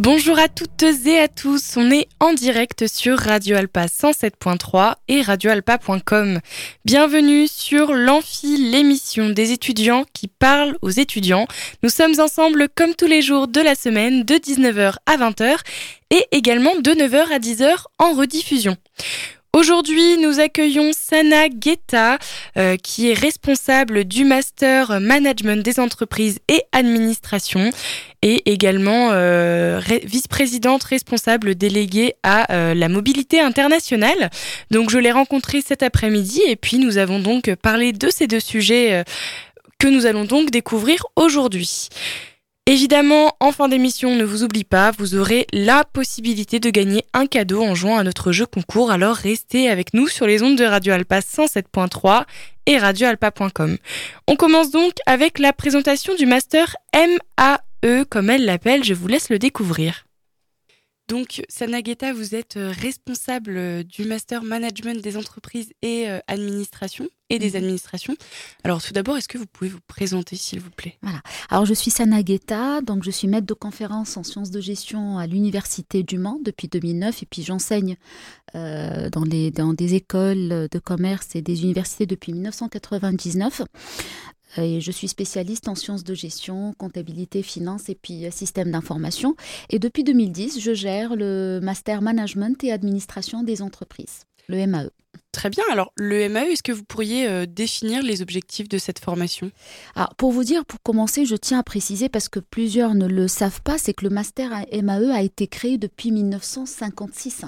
Bonjour à toutes et à tous, on est en direct sur Radio Alpa 107.3 et radioalpa.com. Bienvenue sur l'Amphi, l'émission des étudiants qui parlent aux étudiants. Nous sommes ensemble comme tous les jours de la semaine de 19h à 20h et également de 9h à 10h en rediffusion. Aujourd'hui, nous accueillons Sana Guetta, euh, qui est responsable du Master Management des entreprises et administration, et également euh, vice-présidente responsable déléguée à euh, la mobilité internationale. Donc, je l'ai rencontrée cet après-midi, et puis nous avons donc parlé de ces deux sujets que nous allons donc découvrir aujourd'hui. Évidemment, en fin d'émission, ne vous oublie pas, vous aurez la possibilité de gagner un cadeau en jouant à notre jeu concours, alors restez avec nous sur les ondes de Radio Alpa 107.3 et radioalpa.com. On commence donc avec la présentation du master MAE, comme elle l'appelle, je vous laisse le découvrir. Donc, Sanageta, vous êtes euh, responsable euh, du Master Management des entreprises et euh, administration et des mhm. administrations. Alors, tout d'abord, est-ce que vous pouvez vous présenter, s'il vous plaît? Voilà. Alors, je suis Sanageta, donc je suis maître de conférence en sciences de gestion à l'Université du Mans depuis 2009 et puis j'enseigne dans, les, dans des écoles de commerce et des universités depuis 1999 et je suis spécialiste en sciences de gestion, comptabilité, finance et puis euh, système d'information. Et depuis 2010, je gère le Master Management et Administration des entreprises, le MAE. Très bien. Alors, le MAE, est-ce que vous pourriez euh, définir les objectifs de cette formation? Alors, pour vous dire, pour commencer, je tiens à préciser, parce que plusieurs ne le savent pas, c'est que le Master MAE a été créé depuis 1956.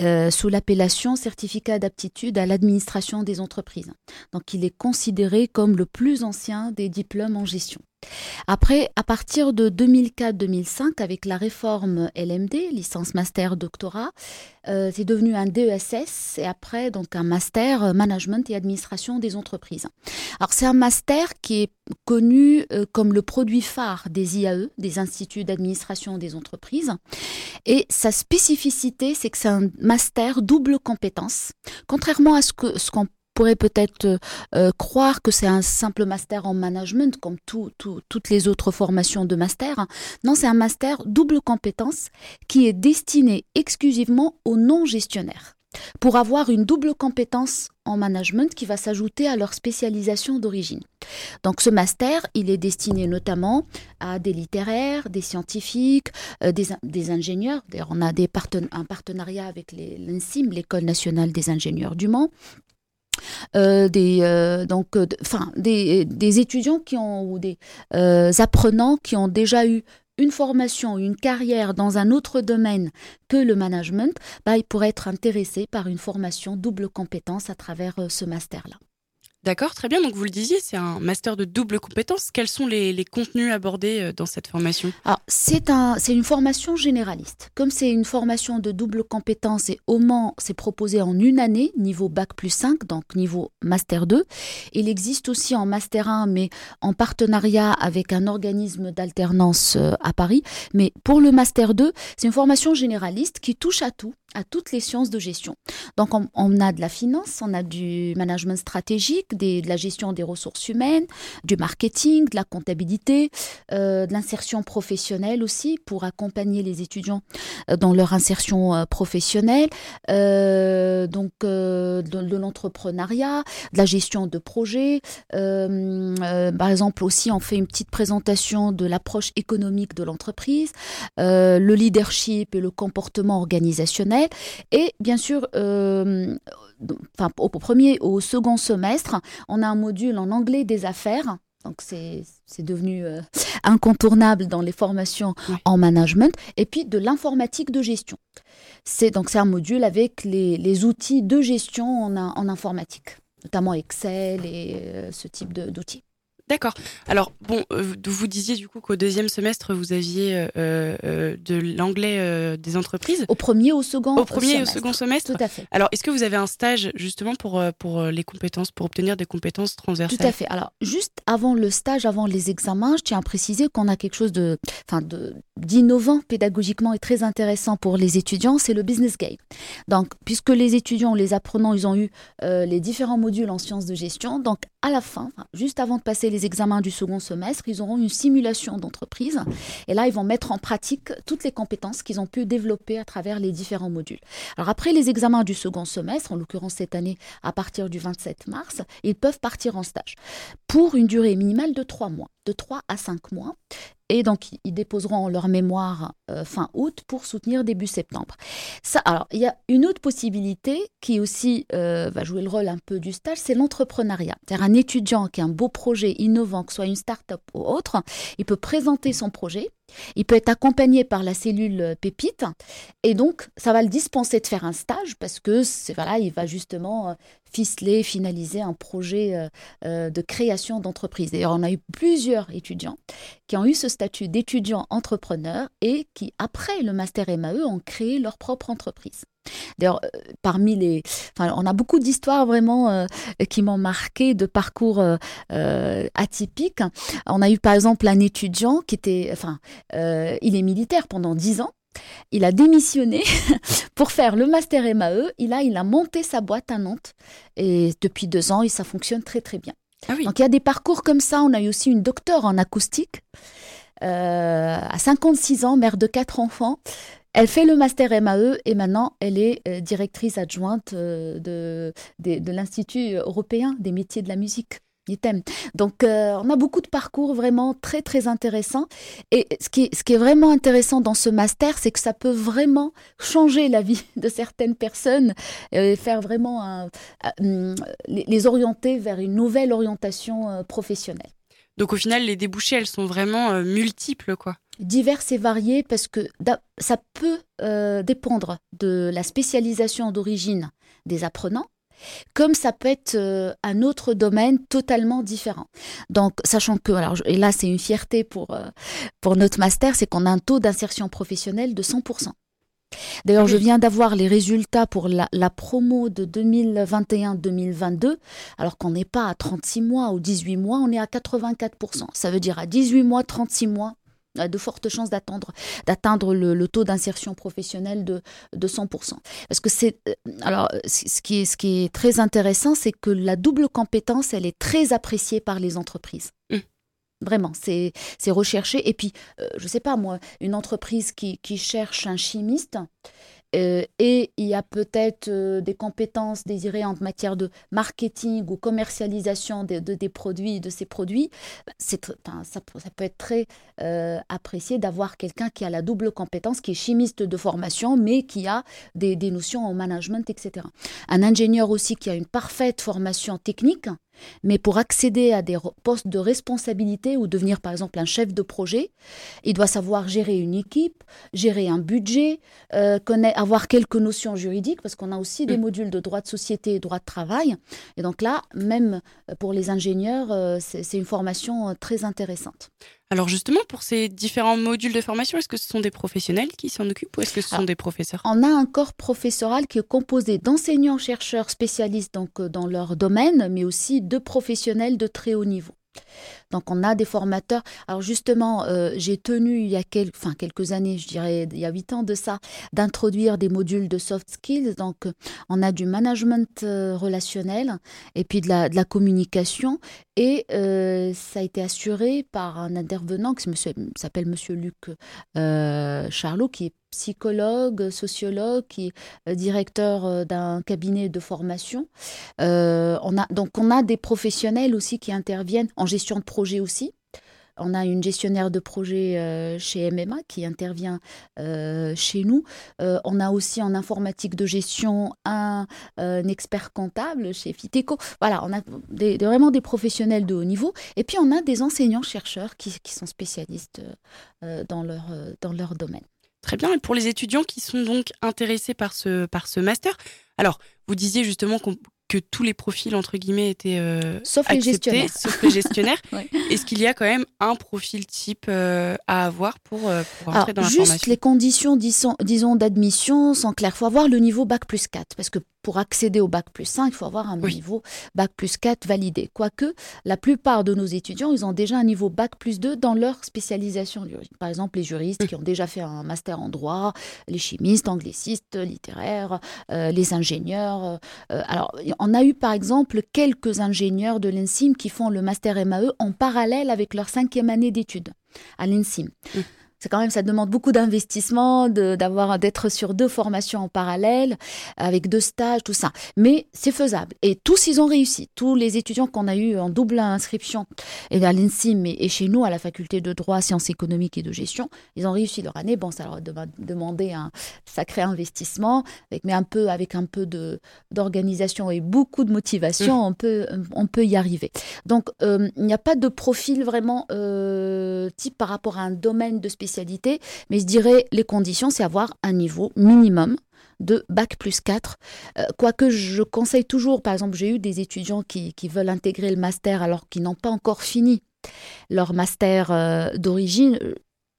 Euh, sous l'appellation certificat d'aptitude à l'administration des entreprises. Donc il est considéré comme le plus ancien des diplômes en gestion. Après, à partir de 2004-2005, avec la réforme LMD, licence master doctorat, euh, c'est devenu un DESS et après donc un master management et administration des entreprises. Alors c'est un master qui est connu euh, comme le produit phare des IAE, des instituts d'administration des entreprises. Et sa spécificité, c'est que c'est un master double compétence. Contrairement à ce qu'on ce pourrait peut-être euh, euh, croire que c'est un simple master en management, comme toutes les autres formations de master. Non, c'est un master double compétence qui est destiné exclusivement aux non-gestionnaires pour avoir une double compétence en management qui va s'ajouter à leur spécialisation d'origine. Donc ce master, il est destiné notamment à des littéraires, des scientifiques, euh, des, ingénieurs. D'ailleurs, on a un partenariat avec l'INSIM, l'École nationale des ingénieurs du Mans, euh, des, euh, donc, euh, enfin, des, étudiants qui ont, ou des apprenants qui ont déjà eu une formation, une carrière dans un autre domaine que le management, bah, ils pourraient être intéressés par une formation double compétence à travers ce master-là. D'accord, très bien. Donc vous le disiez, c'est un master de double compétence. Quels sont les, contenus abordés euh, dans cette formation? C'est un, une formation généraliste. Comme c'est une formation de double compétence et au Mans, c'est proposé en une année, niveau bac plus 5, donc niveau master 2. Il existe aussi en master 1, mais en partenariat avec un organisme d'alternance euh, à Paris. Mais pour le master 2, c'est une formation généraliste qui touche à tout à toutes les sciences de gestion. Donc on, a de la finance, on a du management stratégique, de la gestion des ressources humaines, du marketing, de la comptabilité, euh, de l'insertion professionnelle aussi pour accompagner les étudiants euh, dans leur insertion euh, professionnelle, donc de, l'entrepreneuriat, de la gestion de projets. par exemple aussi on fait une petite présentation de l'approche économique de l'entreprise, le leadership et le comportement organisationnel et bien sûr, enfin, au premier, au second semestre, on a un module en anglais des affaires. Donc c'est devenu euh, incontournable dans les formations en management. Et puis de l'informatique de gestion. C'est donc un module avec les, outils de gestion en, en informatique, notamment Excel et euh, ce type d'outils. D'accord. Alors, bon, euh, vous disiez du coup qu'au deuxième semestre, vous aviez euh, euh, de l'anglais des entreprises. Au premier, au second Au premier et au second semestre Tout à fait. Alors, est-ce que vous avez un stage justement pour, pour les compétences, pour obtenir des compétences transversales? Tout à fait. Alors, juste avant le stage, avant les examens, je tiens à préciser qu'on a quelque chose de, enfin, de, d'innovant pédagogiquement et très intéressant pour les étudiants, c'est le business game. Donc, puisque les étudiants, les apprenants, ils ont eu les différents modules en sciences de gestion, donc à la fin, juste avant de passer les examens du second semestre, ils auront une simulation d'entreprise. Et là, ils vont mettre en pratique toutes les compétences qu'ils ont pu développer à travers les différents modules. Alors après les examens du second semestre, en l'occurrence cette année à partir du 27 mars, ils peuvent partir en stage pour une durée minimale de 3 mois, de 3 à 5 mois. Et donc, ils déposeront leur mémoire euh, fin août pour soutenir début septembre. Ça, alors, il y a une autre possibilité qui aussi euh, va jouer le rôle un peu du stage, c'est l'entrepreneuriat. C'est-à-dire un étudiant qui a un beau projet innovant, que ce soit une start-up ou autre, il peut présenter son projet il peut être accompagné par la cellule euh, pépite et donc ça va le dispenser de faire un stage parce que voilà, il va justement euh, ficeler, finaliser un projet euh, de création d'entreprise. D'ailleurs, on a eu plusieurs étudiants qui ont eu ce statut d'étudiant entrepreneur et qui, après le master MAE, ont créé leur propre entreprise. D'ailleurs, euh, parmi les, on a beaucoup d'histoires vraiment euh, qui m'ont marqué de parcours euh, atypiques. On a eu par exemple un étudiant qui était, enfin, il est militaire pendant dix ans. Il a démissionné pour faire le master MAE. Il a, il a monté sa boîte à Nantes et depuis deux ans, et ça fonctionne très très bien. Ah Donc il y a des parcours comme ça. On a eu aussi une docteure en acoustique. à 56 ans, mère de quatre enfants, elle fait le master MAE et maintenant elle est euh, directrice adjointe euh, de, l'Institut européen des métiers de la musique. Donc, euh, on a beaucoup de parcours vraiment très, très intéressants. Et ce qui, ce qui est vraiment intéressant dans ce master, c'est que ça peut vraiment changer la vie de certaines personnes et faire vraiment les orienter vers une nouvelle orientation professionnelle. Donc, au final, les débouchés, elles sont vraiment multiples, quoi diverses et variées parce que ça peut euh, dépendre de la spécialisation d'origine des apprenants, comme ça peut être euh, un autre domaine totalement différent. Donc, sachant que, alors, et là c'est une fierté pour, euh, pour notre master, c'est qu'on a un taux d'insertion professionnelle de 100%. D'ailleurs, je viens d'avoir les résultats pour la, la promo de 2021-2022, alors qu'on n'est pas à 36 mois ou 18 mois, on est à 84%. Ça veut dire à 18 mois, 36 mois, de fortes chances d'atteindre, le, taux d'insertion professionnelle de, de 100%. Parce que c'est, euh, alors, ce qui est, ce qui est très intéressant, c'est que la double compétence, elle est très appréciée par les entreprises. Mmh. Vraiment, c'est, recherché. Et puis, euh, je ne sais pas moi, une entreprise qui, cherche un chimiste, euh, et il y a peut-être euh, des compétences désirées en matière de marketing ou commercialisation de, des produits, de ces produits. C'est, ça, peut être très apprécié d'avoir quelqu'un qui a la double compétence, qui est chimiste de formation, mais qui a des notions en management, etc. Un ingénieur aussi qui a une parfaite formation technique, mais pour accéder à des postes de responsabilité ou devenir par exemple un chef de projet, il doit savoir gérer une équipe, gérer un budget, euh, avoir quelques notions juridiques, parce qu'on a aussi des mm. modules de droit de société et droit de travail. Et donc là, même pour les ingénieurs, euh, c'est une formation euh, très intéressante. Alors justement, pour ces différents modules de formation, est-ce que ce sont des professionnels qui s'en occupent ou est-ce que ce sont des professeurs? On a un corps professoral qui est composé d'enseignants-chercheurs spécialistes donc, euh, dans leur domaine, mais aussi de professionnels de très haut niveau. Donc on a des formateurs. Alors justement, euh, j'ai tenu il y a quelques années, je dirais il y a huit ans de ça, d'introduire des modules de soft skills. Donc on a du management euh, relationnel et puis de la, communication. Et euh, ça a été assuré par un intervenant qui s'appelle Monsieur Luc Charlot, qui est psychologue, sociologue, qui est directeur d'un cabinet de formation. on a, donc on a des professionnels aussi qui interviennent en gestion de projet aussi. On a une gestionnaire de projet euh, chez MMA qui intervient euh, chez nous. Euh, on a aussi en informatique de gestion un, expert comptable chez Fiteco. Voilà, on a vraiment des professionnels de haut niveau. Et puis on a des enseignants-chercheurs qui, sont spécialistes dans, leur, dans leur domaine. Très bien. Et pour les étudiants qui sont donc intéressés par ce, par ce master, alors vous disiez justement qu'on que tous les profils entre guillemets étaient euh, sauf les gestionnaires. Sauf les gestionnaires. Est-ce qu'il y a quand même un profil type euh, à avoir pour, euh, pour entrer dans la Juste les conditions, disons, disons d'admission sont claires. Il faut avoir le niveau bac plus 4 parce que pour accéder au bac plus 5, il faut avoir un niveau bac plus 4 validé. Quoique, la plupart de nos étudiants, ils ont déjà un niveau bac plus 2 dans leur spécialisation. Par exemple, les juristes qui ont déjà fait un master en droit, les chimistes, anglicistes, littéraires, euh, les ingénieurs. Alors, on a eu par exemple quelques ingénieurs de l'ENSIM qui font le master MAE en parallèle avec leur cinquième année d'études à l'ENSIM c'est quand même, ça demande beaucoup d'investissement, d'avoir, d'être sur deux formations en parallèle, avec deux stages, tout ça. Mais c'est faisable. Et tous, ils ont réussi. Tous les étudiants qu'on a eu en double inscription, et à l'INSIM et, chez nous, à la faculté de droit, sciences économiques et de gestion, ils ont réussi leur année. Bon, ça leur a demandé un sacré investissement, avec, mais un peu, avec un peu de, d'organisation et beaucoup de motivation, mmh. on, peut, on peut y arriver. Donc, euh, il n'y a pas de profil vraiment euh, type par rapport à un domaine de spécialité mais je dirais les conditions, c'est avoir un niveau minimum de bac plus 4. Euh, quoique je conseille toujours, par exemple, j'ai eu des étudiants qui, veulent intégrer le master alors qu'ils n'ont pas encore fini leur master euh, d'origine.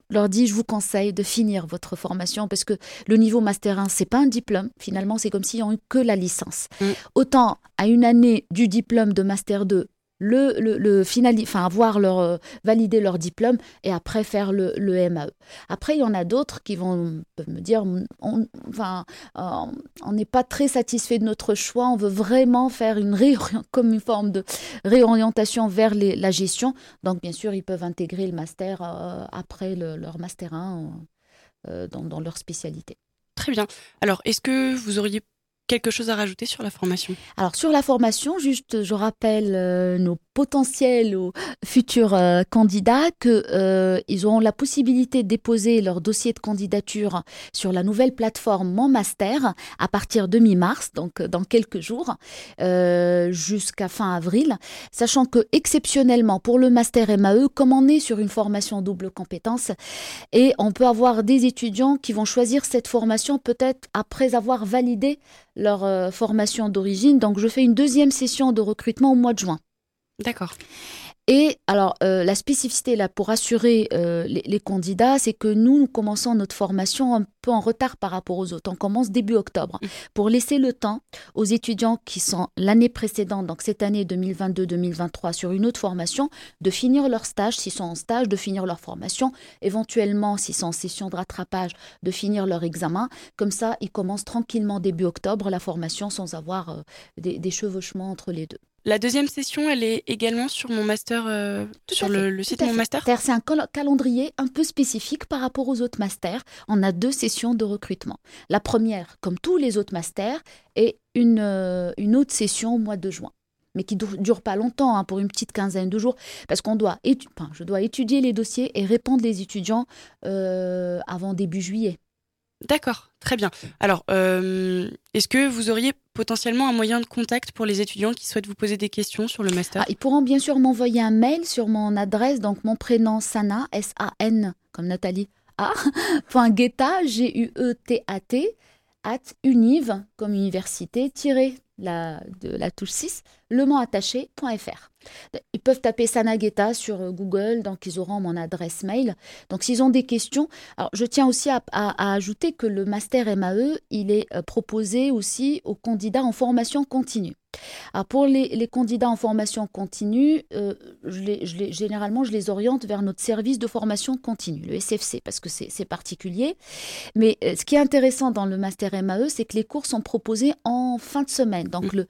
leur dis, je vous conseille de finir votre formation parce que le niveau master 1, c'est pas un diplôme. Finalement, c'est comme s'ils ont eu que la licence. Mm. Autant à une année du diplôme de master 2, le, le enfin avoir leur euh, valider leur diplôme et après faire le, le MAE. Après, il y en a d'autres qui vont me dire, on, enfin, euh, on n'est pas très satisfait de notre choix, on veut vraiment faire une comme une forme de réorientation vers la gestion. Donc, bien sûr, ils peuvent intégrer le master euh, après leur master 1 dans, dans leur spécialité. Très bien. Alors, est-ce que vous auriez quelque chose à rajouter sur la formation? Alors sur la formation, juste je rappelle euh, nos potentiels ou futurs euh, candidats qu'ils euh, auront la possibilité de déposer leur dossier de candidature sur la nouvelle plateforme Mon Master à partir de mi-mars, donc dans quelques jours, jusqu'à fin avril, sachant que exceptionnellement pour le Master MAE, comme on est sur une formation double compétence, et on peut avoir des étudiants qui vont choisir cette formation peut-être après avoir validé leur euh, formation d'origine. Donc, je fais une deuxième session de recrutement au mois de juin. D'accord. Et alors, euh, la spécificité là pour assurer euh, les, candidats, c'est que nous, nous commençons notre formation un peu en retard par rapport aux autres. On commence début octobre mmh. pour laisser le temps aux étudiants qui sont l'année précédente, donc cette année 2022-2023, sur une autre formation, de finir leur stage, s'ils sont en stage, de finir leur formation, éventuellement, s'ils sont en session de rattrapage, de finir leur examen. Comme ça, ils commencent tranquillement début octobre la formation sans avoir euh, des chevauchements entre les deux. La deuxième session, elle est également sur mon master, euh, sur le, site de mon master? C'est un calendrier un peu spécifique par rapport aux autres masters. On a deux sessions de recrutement. La première, comme tous les autres masters, est une, euh, une autre session au mois de juin mais qui ne dure pas longtemps, hein, pour une petite quinzaine de jours, parce qu'on doit, enfin, je dois étudier les dossiers et répondre les étudiants euh, avant début juillet. D'accord, très bien. Alors, euh, est-ce que vous auriez potentiellement un moyen de contact pour les étudiants qui souhaitent vous poser des questions sur le master? Ah, Ils pourront bien sûr m'envoyer un mail sur mon adresse, donc mon prénom Sana, S-A-N, comme Nathalie, A, point G-U-E-T-A-T, at univ, comme université, tiré la, de la touche 6, lementaché.fr. Ils peuvent taper Sanageta sur euh, Google, donc ils auront mon adresse mail. Donc s'ils ont des questions, alors je tiens aussi à, ajouter que le master MAE, il est euh, proposé aussi aux candidats en formation continue. Alors pour les, candidats en formation continue, euh, je généralement, je les oriente vers notre service de formation continue, le SFC, parce que c'est particulier. Mais ce qui est intéressant dans le master MAE, c'est que les cours sont proposés en fin de semaine. Donc le,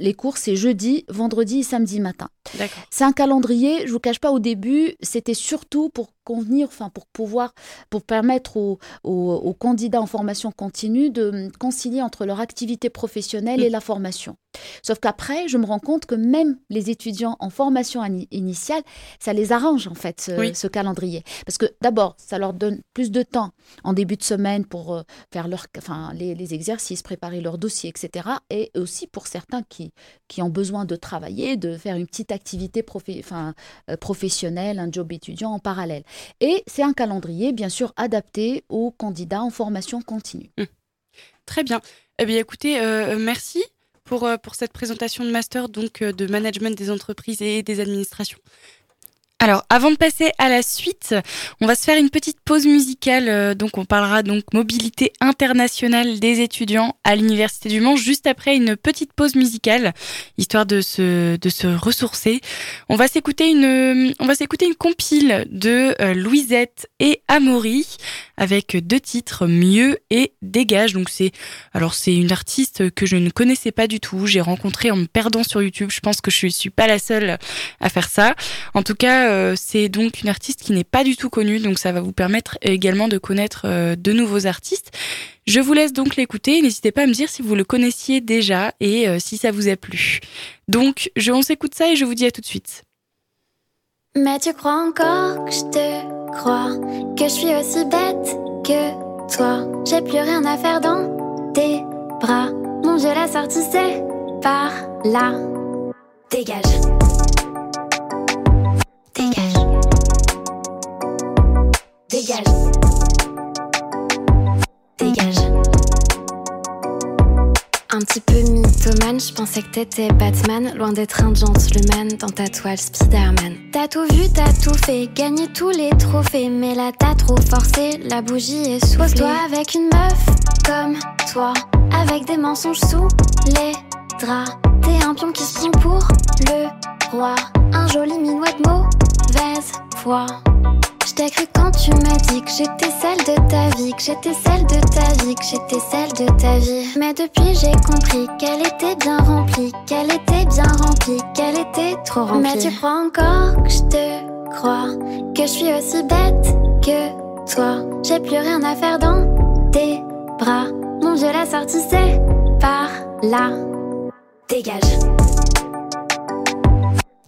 les cours, c'est jeudi, vendredi et samedi matin. C'est un calendrier, je vous cache pas, au début, c'était surtout pour convenir, enfin pour pouvoir, pour permettre aux, candidats en formation continue de concilier entre leur activité professionnelle et mm. la formation. Sauf qu'après, je me rends compte que même les étudiants en formation initiale, ça les arrange en fait ce, calendrier, parce que d'abord, ça leur donne plus de temps en début de semaine pour euh, faire leur, enfin les, exercices, préparer leur dossier, etc. Et aussi pour certains qui qui ont besoin de travailler, de faire une petite activité enfin, euh, professionnelle, un job étudiant en parallèle. Et c'est un calendrier, bien sûr, adapté aux candidats en formation continue. Hum. Très bien. Eh bien, écoutez, euh, merci. pour, pour cette présentation de master donc de management des entreprises et des administrations. Alors, avant de passer à la suite, on va se faire une petite pause musicale. Euh, donc, on parlera donc mobilité internationale des étudiants à l'Université du Mans juste après une petite pause musicale, histoire de se, de se ressourcer. On va s'écouter une, on va s'écouter une compile de euh, Louisette et Amaury avec deux titres, Mieux et Dégage. Donc, c'est, alors, c'est une artiste que je ne connaissais pas du tout. J'ai rencontré en me perdant sur YouTube. Je pense que je suis pas la seule à faire ça. En tout cas, euh, c'est donc une artiste qui n'est pas du tout connue, donc ça va vous permettre également de connaître euh, de nouveaux artistes. Je vous laisse donc l'écouter. N'hésitez pas à me dire si vous le connaissiez déjà et euh, si ça vous a plu. Donc, je, on s'écoute ça et je vous dis à tout de suite. Mais tu crois encore que je te crois, que je suis aussi bête que toi. J'ai plus rien à faire dans tes bras. Mon Dieu, la sortie c'est par là. Dégage. Dégage. Dégage. Un petit peu mythomane, je pensais que t'étais Batman, loin d'être un gentleman dans ta toile Spider-Man. T'as tout vu, t'as tout fait, gagné tous les trophées, mais là t'as trop forcé, la bougie est sous. toi avec une meuf comme toi, avec des mensonges sous les draps. T'es un pion qui se prend pour le roi, un joli minouette mauvaise foi. Je t'ai cru quand tu m'as dit que j'étais celle de ta vie, que j'étais celle de ta vie, que j'étais celle de ta vie. Mais depuis j'ai compris qu'elle était bien remplie, qu'elle était bien remplie, qu'elle était trop remplie. Mais tu crois encore que je te crois, que je suis aussi bête que toi? J'ai plus rien à faire dans tes bras. Mon dieu, la sortie c'est par là. Dégage.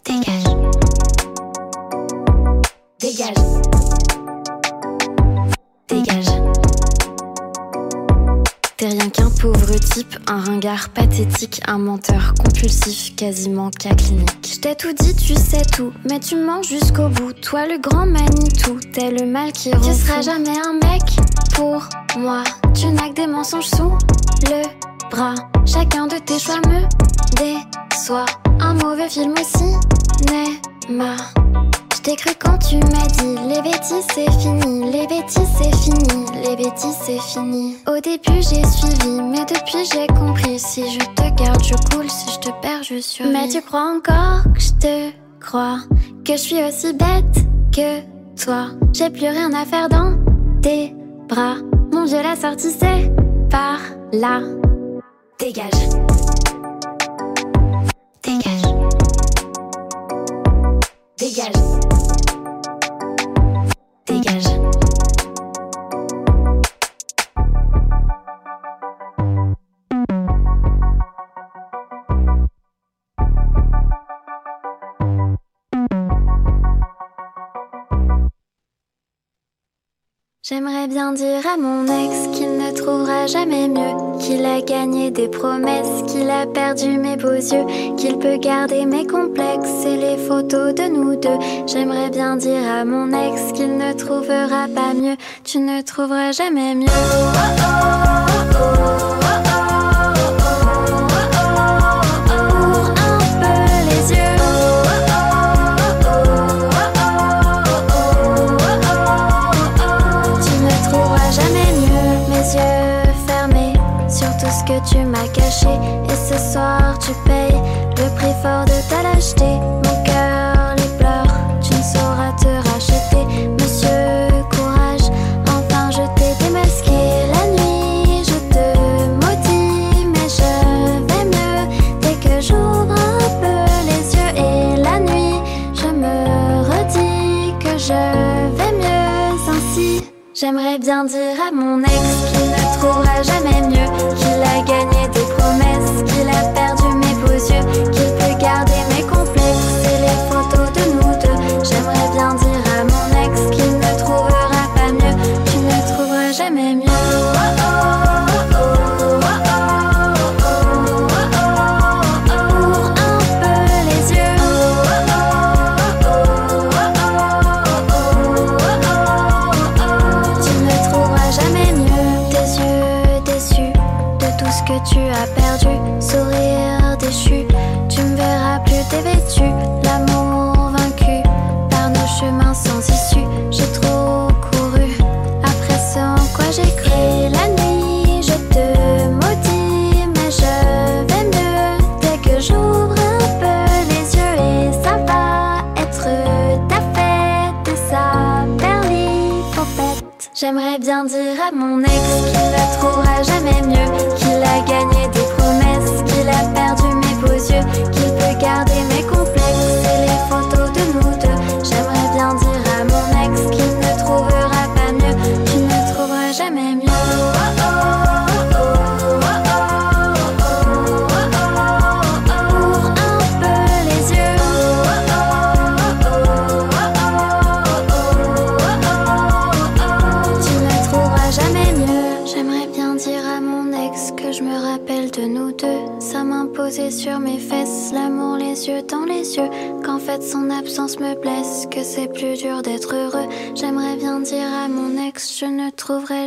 Dégage. Dégage. Dégage. T'es rien qu'un pauvre type, un ringard pathétique, un menteur compulsif, quasiment cas clinique. Je t'ai tout dit, tu sais tout, mais tu mens jusqu'au bout. Toi, le grand Manitou, t'es le mal qui. Tu seras jamais un mec pour moi. Tu n'as que des mensonges sous le bras. Chacun de tes choix me déçoit. Un mauvais film aussi n'est ma T'es cru quand tu m'as dit les bêtises c'est fini, les bêtises c'est fini, les bêtises c'est fini. Au début j'ai suivi, mais depuis j'ai compris. Si je te garde, je coule, si je te perds, je suis. Mais tu crois encore que je te crois, que je suis aussi bête que toi? J'ai plus rien à faire dans tes bras. Mon dieu, la sortie c'est par là. Dégage. Dégage. J'aimerais bien dire à mon ex qu'il ne trouvera jamais mieux, qu'il a gagné des promesses, qu'il a perdu mes beaux yeux, qu'il peut garder mes complexes et les photos de nous deux. J'aimerais bien dire à mon ex qu'il ne trouvera pas mieux, tu ne trouveras jamais mieux. tu et ce soir tu payes le prix fort de ta lâcheté. Mon cœur les pleure, tu ne sauras te racheter. Monsieur, courage, enfin je t'ai démasqué. La nuit, je te maudis, mais je vais mieux dès que j'ouvre un peu les yeux. Et la nuit, je me redis que je vais mieux ainsi. J'aimerais bien dire à mon ex qu'il ne trouvera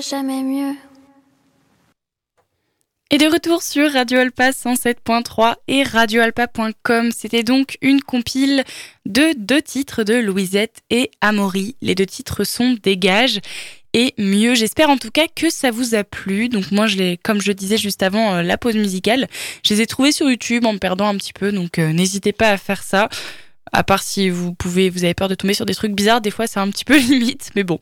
jamais mieux. Et de retour sur Radio Alpa 107.3 et radioalpa.com. C'était donc une compile de deux titres de Louisette et Amaury. Les deux titres sont Dégage et Mieux. J'espère en tout cas que ça vous a plu. Donc moi, je comme je disais juste avant euh, la pause musicale, je les ai trouvés sur YouTube en me perdant un petit peu. Donc euh, n'hésitez pas à faire ça. À part si vous pouvez, vous avez peur de tomber sur des trucs bizarres, des fois c'est un petit peu limite, mais bon.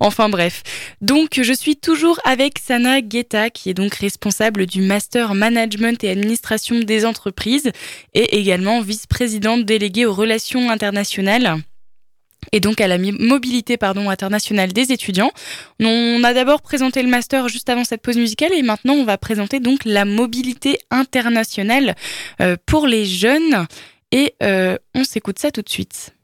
Enfin bref. Donc je suis toujours avec Sana Guetta, qui est donc responsable du Master Management et Administration des entreprises, et également vice-présidente déléguée aux relations internationales et donc à la mobilité pardon, internationale des étudiants. On a d'abord présenté le master juste avant cette pause musicale et maintenant on va présenter donc la mobilité internationale euh, pour les jeunes et euh, on s'écoute ça tout de suite.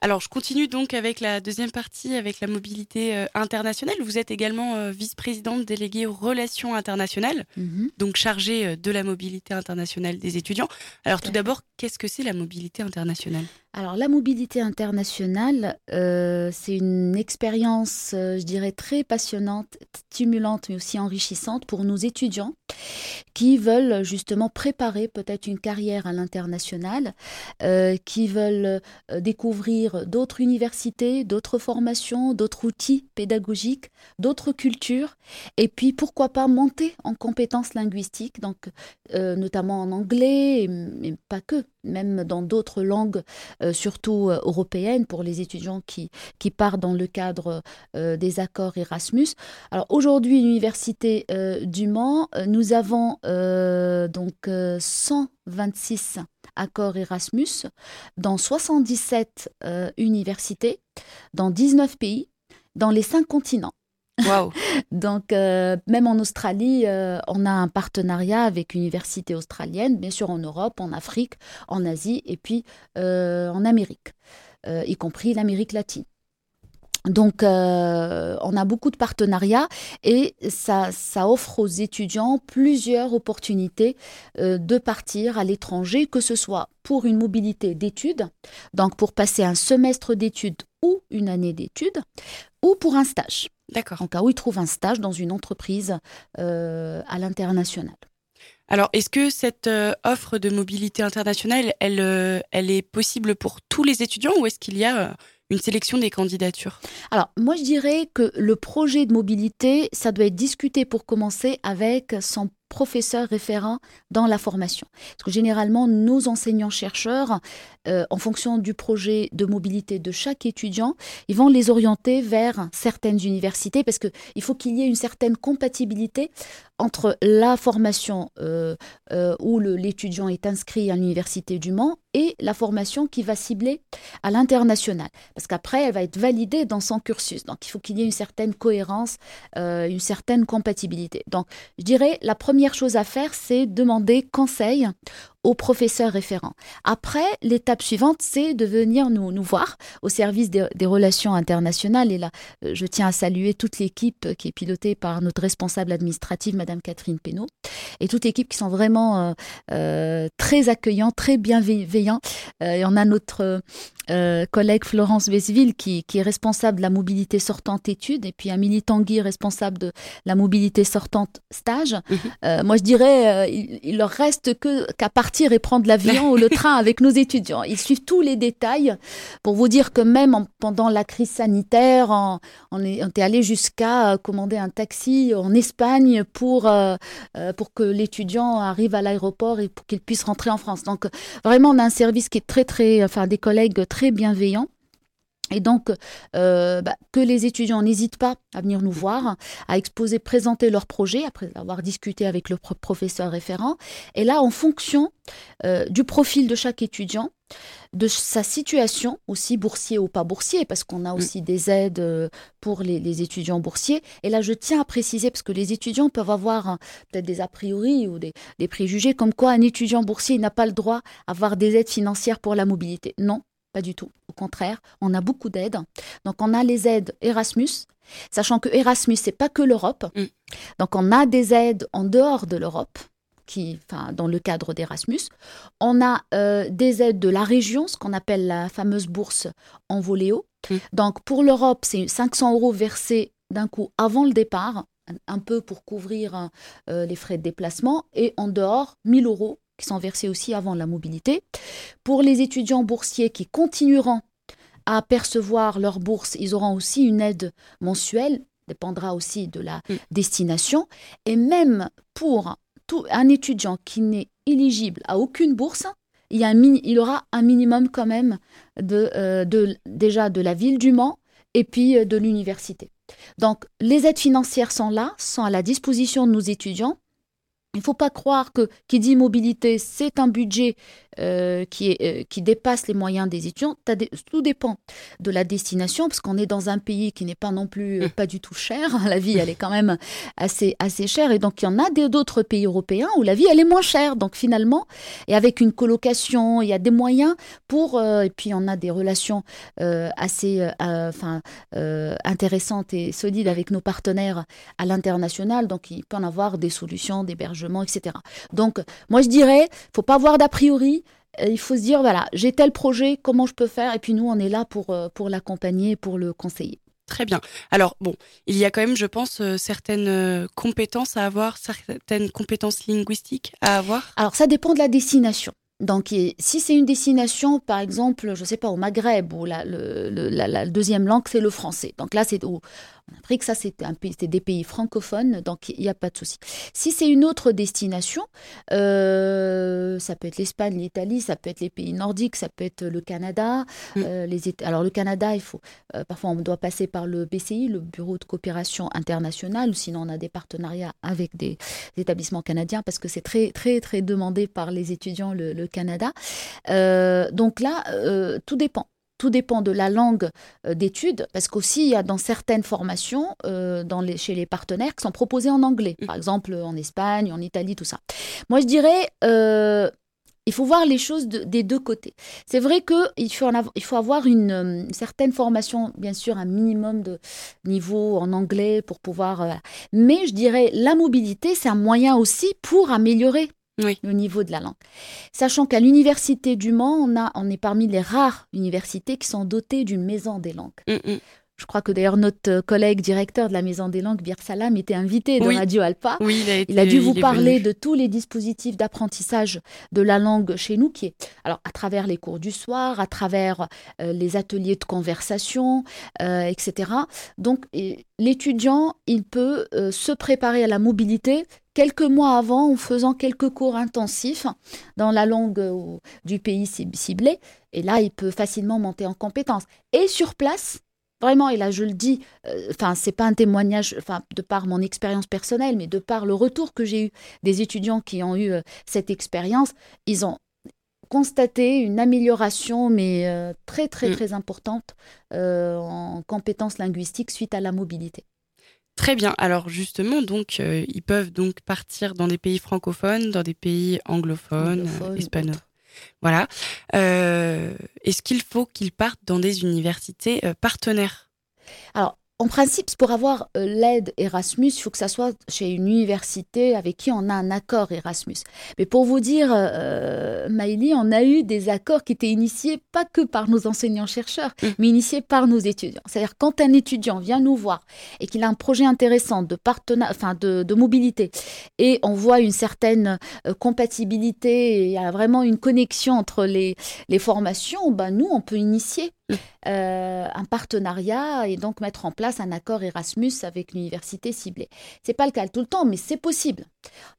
Alors, je continue donc avec la deuxième partie, avec la mobilité euh, internationale. Vous êtes également euh, vice-présidente déléguée aux relations internationales, Mhm. donc chargée euh, de la mobilité internationale des étudiants. Alors, tout d'abord, qu'est-ce que c'est la mobilité internationale? Alors, la mobilité internationale, euh, c'est une expérience, euh, je dirais, très passionnante, stimulante, mais aussi enrichissante pour nos étudiants qui veulent justement préparer peut-être une carrière à l'international, euh, qui veulent découvrir d'autres universités, d'autres formations, d'autres outils pédagogiques, d'autres cultures, et puis pourquoi pas monter en compétences linguistiques, donc notamment en anglais, mais pas que, même dans d'autres langues surtout euh, européenne pour les étudiants qui, partent dans le cadre euh, des accords Erasmus. Alors aujourd'hui, l'Université euh, du Mans, euh, nous avons euh, donc euh, 126 accords Erasmus dans 77 euh, universités, dans 19 pays, dans les cinq continents. Waouh Donc, euh, même en Australie, euh, on a un partenariat avec une université australienne, bien sûr en Europe, en Afrique, en Asie et puis euh, en Amérique, y compris l'Amérique latine. Donc, on a beaucoup de partenariats et ça, ça offre aux étudiants plusieurs opportunités de partir à l'étranger, que ce soit pour une mobilité d'études, donc pour passer un semestre d'études ou une année d'études, ou pour un stage D'accord. en cas où ils trouvent un stage dans une entreprise euh, à l'international. Alors, est-ce que cette euh, offre de mobilité internationale, elle, euh, elle est possible pour tous les étudiants ou est-ce qu'il y a une sélection des candidatures? Alors, moi, je dirais que le projet de mobilité, ça doit être discuté pour commencer avec son professeur référent dans la formation. Parce que généralement, nos enseignants-chercheurs, euh, en fonction du projet de mobilité de chaque étudiant, ils vont les orienter vers certaines universités parce qu'il faut qu'il y ait une certaine compatibilité entre la formation euh, euh, où l'étudiant est inscrit à l'université du Mans et la formation qui va cibler à l'international. Parce qu'après, elle va être validée dans son cursus. Donc, il faut qu'il y ait une certaine cohérence, euh, une certaine compatibilité. Donc, je dirais, la première chose à faire, c'est demander conseil au professeur référent. Après, l'étape suivante, c'est de venir nous, nous voir au service des, des relations internationales. Et là, euh, je tiens à saluer toute l'équipe qui est pilotée par notre responsable administrative, Madame Catherine Pénaud, et toute l'équipe qui sont vraiment euh, euh, très accueillants, très bienveillants. Euh, et on a notre collègue Florence Vesville qui, qui est responsable de la mobilité sortante études, et puis Amélie Tanguy, responsable de la mobilité sortante stage. Euh, moi, je dirais, il, il leur reste que qu'à partir et prendre l'avion ou le train avec nos étudiants. Ils suivent tous les détails pour vous dire que même en- pendant la crise sanitaire, on, on est, on est allé jusqu'à euh, commander un taxi en Espagne pour, euh, euh, pour que l'étudiant arrive à l'aéroport et pour qu'il puisse rentrer en France. Donc, vraiment, on a un service qui est très, très, enfin, des collègues très bienveillants. Et donc, euh, bah, que les étudiants n'hésitent pas à venir nous voir, à exposer, présenter leur projet, après avoir discuté avec le professeur référent. Et là, en fonction euh, du profil de chaque étudiant, de sa situation, aussi boursier ou pas boursier, parce qu'on a mm. aussi des aides euh, pour les, étudiants boursiers. Et là, je tiens à préciser, parce que les étudiants peuvent avoir hein, peut-être des a priori ou des, des préjugés, comme quoi un étudiant boursier n'a pas le droit à avoir des aides financières pour la mobilité. Non, pas du tout. Au contraire, on a beaucoup d'aides. Donc, on a les aides Erasmus, sachant que Erasmus, c'est pas que l'Europe. Mm. Donc, on a des aides en dehors de l'Europe. Qui, enfin, dans le cadre d'Erasmus. On a euh, des aides de la région, ce qu'on appelle la fameuse bourse en voléo. Mm. Donc pour l'Europe, c'est 500 euros versés d'un coup avant le départ, un peu pour couvrir euh, les frais de déplacement, et en dehors, 1000 euros qui sont versés aussi avant la mobilité. Pour les étudiants boursiers qui continueront à percevoir leur bourse, ils auront aussi une aide mensuelle, dépendra aussi de la mm. destination. Et même pour tout, un étudiant qui n'est éligible à aucune bourse, il, y a un, il aura un minimum quand même de, euh, de, déjà de la ville du Mans et puis euh, de l'université. Donc les aides financières sont là, sont à la disposition de nos étudiants. Il ne faut pas croire que qui dit mobilité, c'est un budget euh, qui, est, euh, qui dépasse les moyens des étudiants. Tout dépend de la destination, parce qu'on est dans un pays qui n'est pas non plus euh, mm. pas du tout cher. La vie, elle est quand même assez, assez chère. Et donc, il y en a d'autres pays européens où la vie, elle est moins chère. Donc, finalement, et avec une colocation, il y a des moyens pour... et puis, on a des relations assez enfin, intéressantes et solides avec nos partenaires à l'international. Donc, il peut en avoir des solutions d'hébergement, etc. Donc, moi, je dirais, faut pas avoir d'a priori il faut se dire, voilà, j'ai tel projet, comment je peux faire? Et puis nous, on est là pour, euh, pour l'accompagner, pour le conseiller. Très bien. Alors, bon, il y a quand même, je pense, euh, certaines euh, compétences à avoir, certaines compétences linguistiques à avoir? Alors, ça dépend de la destination. Donc, si c'est une destination, par exemple, je ne sais pas, au Maghreb, où la, la deuxième langue, c'est le français. Donc là, c'est en Afrique, ça, c'est des pays francophones, donc il n'y a pas de souci. Si c'est une autre destination, euh, ça peut être l'Espagne, l'Italie, ça peut être les pays nordiques, ça peut être le Canada. Mm. Euh, les Alors le Canada, il faut euh, parfois on doit passer par le BCI, le Bureau de coopération internationale, ou sinon on a des partenariats avec des, établissements canadiens parce que c'est très très très demandé par les étudiants le, le Canada. donc là, tout dépend. Tout dépend de la langue euh, d'études, parce qu'aussi, il y a dans certaines formations, euh, dans les, chez les partenaires, qui sont proposées en anglais. Par mmh. exemple, en Espagne, en Italie, tout ça. Moi, je dirais, euh, il faut voir les choses des deux côtés. C'est vrai qu'il faut, il faut avoir une, certaine formation, bien sûr, un minimum de niveau en anglais pour pouvoir... mais je dirais, la mobilité, c'est un moyen aussi pour améliorer au niveau de la langue. Sachant qu'à l'université du Mans, on, a, on est parmi les rares universités qui sont dotées d'une maison des langues. Mm, mm. Je crois que d'ailleurs notre collègue directeur de la Maison des Langues, Bir Salam, était invité dans Radio Alpa. Oui, il, a dû vous parler de tous les dispositifs d'apprentissage de la langue chez nous, qui est alors à travers les cours du soir, à travers euh, les ateliers de conversation, euh, etc. Donc l'étudiant, il peut euh, se préparer à la mobilité quelques mois avant en faisant quelques cours intensifs dans la langue du pays ciblé. Et là, il peut facilement monter en compétences. Et sur place, Vraiment, et là je le dis, euh, enfin c'est pas un témoignage, enfin de par mon expérience personnelle, mais de par le retour que j'ai eu des étudiants qui ont eu euh, cette expérience, ils ont constaté une amélioration, mais euh, très très mm. très importante en compétences linguistiques suite à la mobilité. Très bien. Alors justement, donc ils peuvent donc partir dans des pays francophones, dans des pays anglophones, espagnols. Voilà. Euh, est-ce qu'il faut qu'ils partent dans des universités euh, partenaires? En principe, pour avoir euh, l'aide Erasmus, il faut que ça soit chez une université avec qui on a un accord Erasmus. Mais pour vous dire, euh, Maïli, on a eu des accords qui étaient initiés pas que par nos enseignants-chercheurs, mm. mais initiés par nos étudiants. C'est-à-dire quand un étudiant vient nous voir et qu'il a un projet intéressant de, enfin de, de, mobilité et on voit une certaine euh, compatibilité, il y a vraiment une connexion entre les, les formations, ben nous, on peut initier un partenariat et donc mettre en place un accord Erasmus avec l'université ciblée. C'est pas le cas tout le temps, mais c'est possible.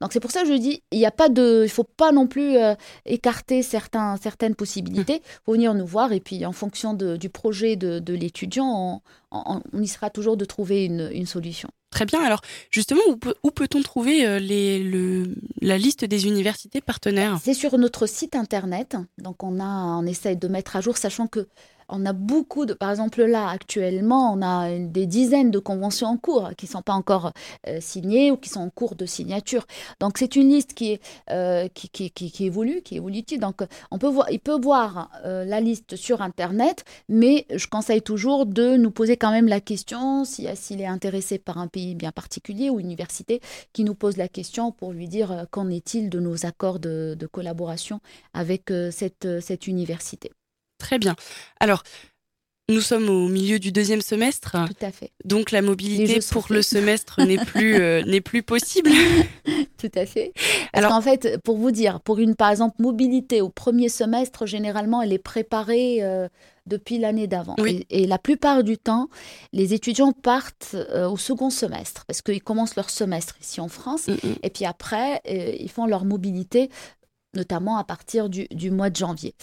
Donc c'est pour ça que je dis, il n'y a pas de, il faut pas non plus écarter certains, certaines possibilités. Il faut venir nous voir et puis en fonction du projet de, l'étudiant, on, y sera toujours de trouver une solution. Très bien. Alors, justement, où, peut-on trouver euh, les, le, la liste des universités partenaires? C'est sur notre site internet. Donc, on a, on essaye de mettre à jour, sachant que on a beaucoup de, par exemple là actuellement, on a des dizaines de conventions en cours qui ne sont pas encore euh, signées ou qui sont en cours de signature. Donc c'est une liste qui est euh, qui, qui, évolue, qui évolue. Donc on peut voir, il peut voir euh, la liste sur internet, mais je conseille toujours de nous poser quand même la question s'il est intéressé par un pays bien particulier ou université, qui nous pose la question pour lui dire qu'en est-il de nos accords de, de collaboration avec cette, cette université. Très bien. Alors, nous sommes au milieu du deuxième semestre. Tout à fait. Donc la mobilité pour le semestre n'est plus euh, n'est plus possible. Tout à fait. Alors en fait, pour vous dire, pour une par exemple mobilité au premier semestre, généralement, elle est préparée euh, depuis l'année d'avant. Et, la plupart du temps, les étudiants partent euh, au second semestre parce qu'ils commencent leur semestre ici en France. Mm, mm. Et puis après, ils font leur mobilité notamment à partir du, mois de janvier.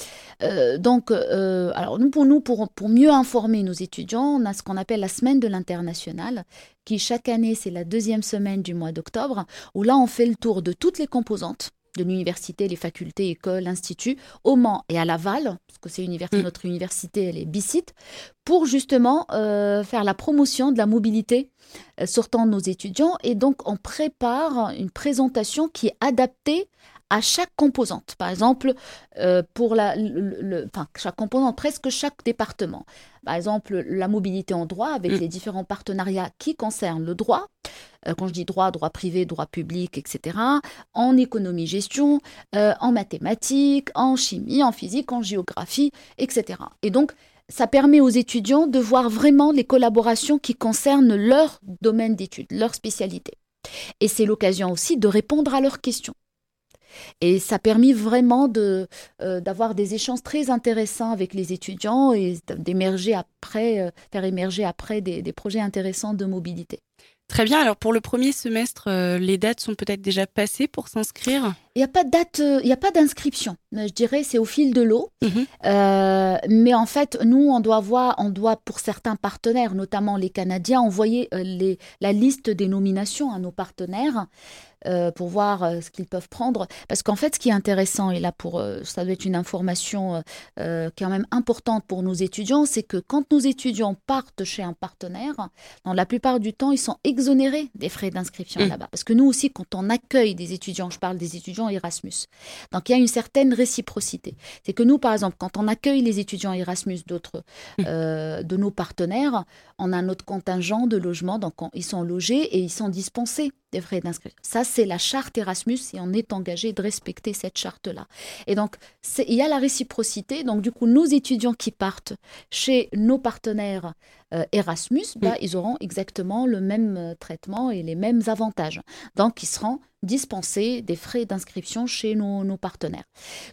Euh, donc, euh, alors nous, pour nous, pour, pour mieux informer nos étudiants, on a ce qu'on appelle la semaine de l'international, qui chaque année, c'est la deuxième semaine du mois d'octobre, où là, on fait le tour de toutes les composantes de l'université, les facultés, écoles, instituts, au Mans et à Laval, parce que c'est mm. notre université, elle est bicite, pour justement euh, faire la promotion de la mobilité sortant de nos étudiants. Et donc, on prépare une présentation qui est adaptée à chaque composante. Par exemple, euh, pour la, le, enfin, chaque composante, presque chaque département. Par exemple, la mobilité en droit avec mm. les différents partenariats qui concernent le droit. Euh, quand je dis droit, droit privé, droit public, etc. En économie-gestion, euh, en mathématiques, en chimie, en physique, en géographie, etc. Et donc, ça permet aux étudiants de voir vraiment les collaborations qui concernent leur domaine d'études, leur spécialité. Et c'est l'occasion aussi de répondre à leurs questions. Et ça a permis vraiment de, euh, d'avoir des échanges très intéressants avec les étudiants et d'émerger après, euh, faire émerger après des, des projets intéressants de mobilité. Très bien. Alors pour le premier semestre, euh, les dates sont peut-être déjà passées pour s'inscrire? Il n'y a pas de date, il n'y a pas d'inscription. Je dirais c'est au fil de l'eau. Mhm. mais en fait, nous, on doit voir, on doit pour certains partenaires, notamment les Canadiens, envoyer les, la liste des nominations à nos partenaires. Euh, pour voir euh, ce qu'ils peuvent prendre. Parce qu'en fait, ce qui est intéressant, et là, pour, euh, ça doit être une information qui est quand même importante pour nos étudiants, c'est que quand nos étudiants partent chez un partenaire, dans la plupart du temps, ils sont exonérés des frais d'inscription mmh. là-bas. Parce que nous aussi, quand on accueille des étudiants, je parle des étudiants Erasmus, donc il y a une certaine réciprocité. C'est que nous, par exemple, quand on accueille les étudiants Erasmus d'autres, mmh. de nos partenaires, on a notre contingent de logement, donc ils sont logés et ils sont dispensés frais d'inscription. Ça, c'est la charte Erasmus et on est engagé de respecter cette charte-là. Et donc, il y a la réciprocité. Donc, du coup, nos étudiants qui partent chez nos partenaires euh, Erasmus, bah, ils auront exactement le même euh, traitement et les mêmes avantages. Donc, ils seront dispensés des frais d'inscription chez nos, nos partenaires.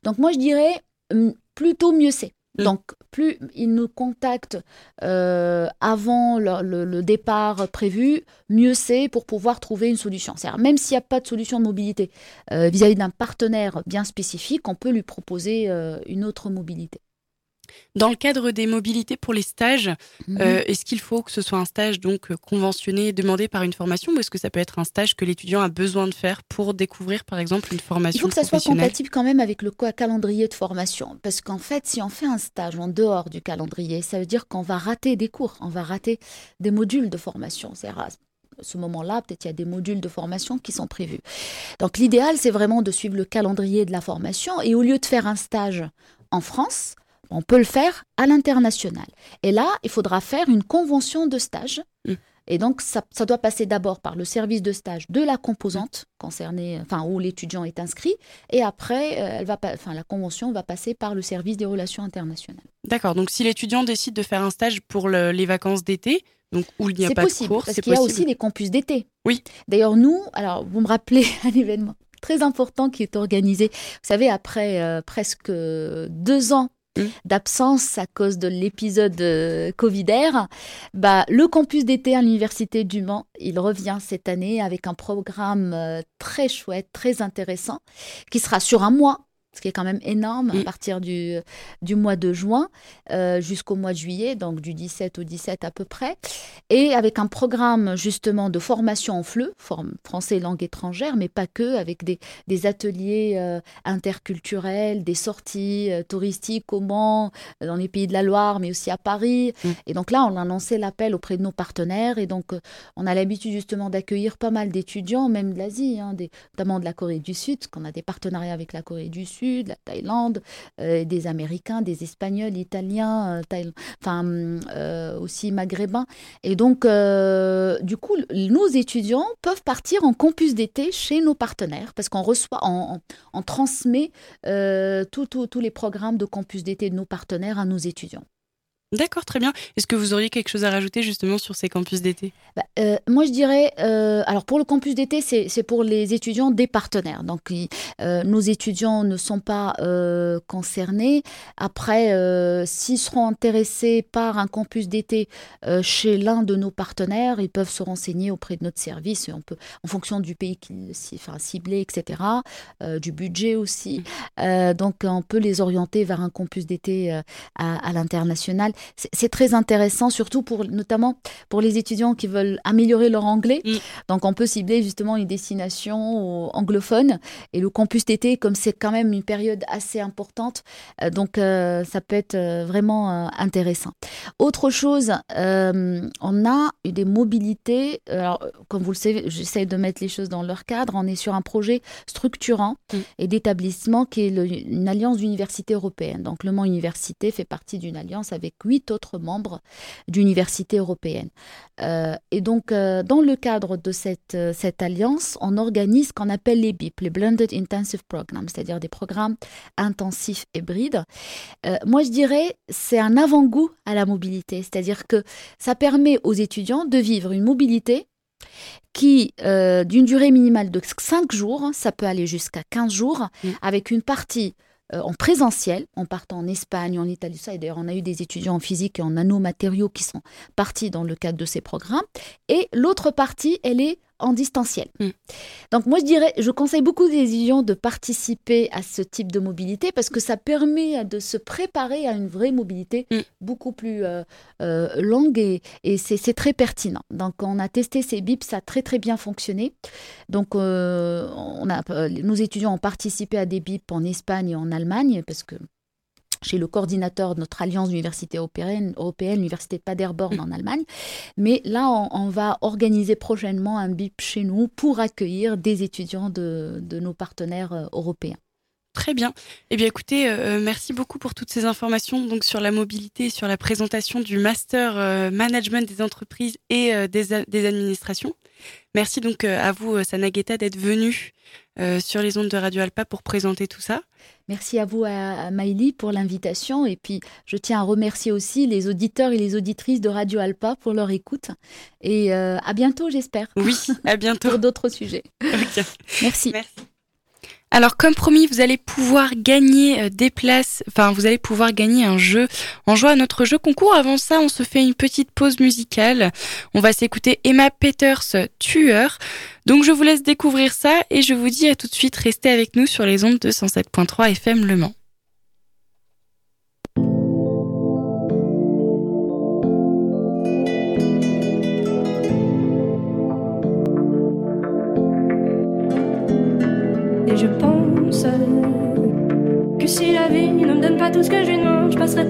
Donc, moi, je dirais hum, plutôt mieux c'est. Mm. Donc, plus ils nous contactent euh, avant le, départ prévu, mieux c'est pour pouvoir trouver une solution. C'est-à-dire, même s'il n'y a pas de solution de mobilité euh, vis-à-vis d'un partenaire bien spécifique, on peut lui proposer euh, une autre mobilité. Dans le cadre des mobilités pour les stages, mhm. euh, est-ce qu'il faut que ce soit un stage donc euh, conventionné, demandé par une formation, ou est-ce que ça peut être un stage que l'étudiant a besoin de faire pour découvrir, par exemple, une formation Il faut que ça soit compatible quand même avec le calendrier de formation, parce qu'en fait, si on fait un stage en dehors du calendrier, ça veut dire qu'on va rater des cours, on va rater des modules de formation. C'est à ce moment-là, peut-être il y a des modules de formation qui sont prévus. Donc l'idéal, c'est vraiment de suivre le calendrier de la formation et au lieu de faire un stage en France, on peut le faire à l'international. Et là, il faudra faire une convention de stage. Mm. Et donc, ça, doit passer d'abord par le service de stage de la composante concernée, enfin, où l'étudiant est inscrit. Et après, euh, elle va, enfin, la convention va passer par le service des relations internationales. D'accord. Donc, si l'étudiant décide de faire un stage pour les vacances d'été, donc où il n'y a pas possible, de cours, parce qu'il y a aussi les campus d'été. Oui. D'ailleurs, nous, alors, vous me rappelez un événement très important qui est organisé. Vous savez, après euh, presque deux ans mm. D'absence à cause de l'épisode euh, Covidaire, bah, le campus d'été à l'Université du Mans, il revient cette année avec un programme euh, très chouette, très intéressant, qui sera sur un mois ce qui est quand même énorme à mm. partir du, du mois de juin euh, jusqu'au mois de juillet, donc du 17 au 17 à peu près, et avec un programme justement de formation en FLE, français langue étrangère, mais pas que, avec des, des ateliers euh, interculturels, des sorties euh, touristiques au Mans, dans les pays de la Loire, mais aussi à Paris. Mm. Et donc là, on a lancé l'appel auprès de nos partenaires, et donc on a l'habitude justement d'accueillir pas mal d'étudiants, même de l'Asie, hein, notamment de la Corée du Sud, parce qu'on a des partenariats avec la Corée du Sud de la Thaïlande, euh, des Américains, des Espagnols, Italiens, euh, enfin euh, aussi maghrébins. Et donc, du coup, nos étudiants peuvent partir en campus d'été chez nos partenaires parce qu'on reçoit, on, transmet tous les programmes de campus d'été de nos partenaires à nos étudiants. D'accord, très bien. Est-ce que vous auriez quelque chose à rajouter justement sur ces campus d'été? Bah, euh, Moi, je dirais, euh, alors pour le campus d'été, c'est pour les étudiants des partenaires. Donc, euh, nos étudiants ne sont pas concernés. Après, s'ils seront intéressés par un campus d'été chez l'un de nos partenaires, ils peuvent se renseigner auprès de notre service. Et on peut, en fonction du pays qu'ils enfin, ciblé, etc., du budget aussi. Mmh. donc, on peut les orienter vers un campus d'été à, à l'international c'est très intéressant, surtout pour notamment pour les étudiants qui veulent améliorer leur anglais. Mm. Donc on peut cibler justement une destination anglophone et le campus d'été, comme c'est quand même une période assez importante, euh, donc euh, ça peut être euh, vraiment intéressant. Autre chose, on a eu des mobilités. Alors, comme vous le savez, j'essaie de mettre les choses dans leur cadre. On est sur un projet structurant mm. et d'établissement qui est une alliance d'universités européennes. Donc le Mans Université fait partie d'une alliance avec huit autres membres d'universités européennes. Euh, et donc, euh, dans le cadre de cette, euh, cette alliance, on organise ce qu'on appelle les BIP, les Blended Intensive Programs, c'est-à-dire des programmes intensifs hybrides. moi, je dirais, c'est un avant-goût à la mobilité, c'est-à-dire que ça permet aux étudiants de vivre une mobilité qui, d'une durée minimale de 5 jours, ça peut aller jusqu'à 15 jours, mmh. avec une partie euh, en présentiel, en partant en Espagne, en Italie, ça. Et d'ailleurs, on a eu des étudiants en physique et en nanomatériaux qui sont partis dans le cadre de ces programmes. Et l'autre partie, elle est en distanciel. Mm. Donc moi je dirais, je conseille beaucoup des étudiants de participer à ce type de mobilité parce que ça permet de se préparer à une vraie mobilité mm. beaucoup plus euh, euh, longue et, c'est très pertinent. Donc on a testé ces BIPs, ça a très très bien fonctionné. Donc euh, on a, nos étudiants ont participé à des BIPs en Espagne et en Allemagne parce que chez le coordinateur de notre alliance d'université européenne, l'université de Paderborn en Allemagne. Mais là, on, va organiser prochainement un BIP chez nous pour accueillir des étudiants de, nos partenaires euh, européens. Très bien. Eh bien, écoutez, euh, merci beaucoup pour toutes ces informations donc sur la mobilité, sur la présentation du master euh, management des entreprises et des, administrations. Merci donc à vous, Sanageta, d'être venu sur les ondes de Radio Alpa pour présenter tout ça. Merci à vous, à, Maïli, pour l'invitation. Et puis, je tiens à remercier aussi les auditeurs et les auditrices de Radio Alpa pour leur écoute. Et euh, à bientôt, j'espère. Oui, à bientôt. pour d'autres sujets. Merci. Merci. Alors comme promis, vous allez pouvoir gagner euh, des places, enfin vous allez pouvoir gagner un jeu en jouant à notre jeu concours. Avant ça, on se fait une petite pause musicale. On va s'écouter Emma Peters Tueur. Donc je vous laisse découvrir ça et je vous dis à tout de suite, restez avec nous sur les ondes de 107.3 FM Le Mans.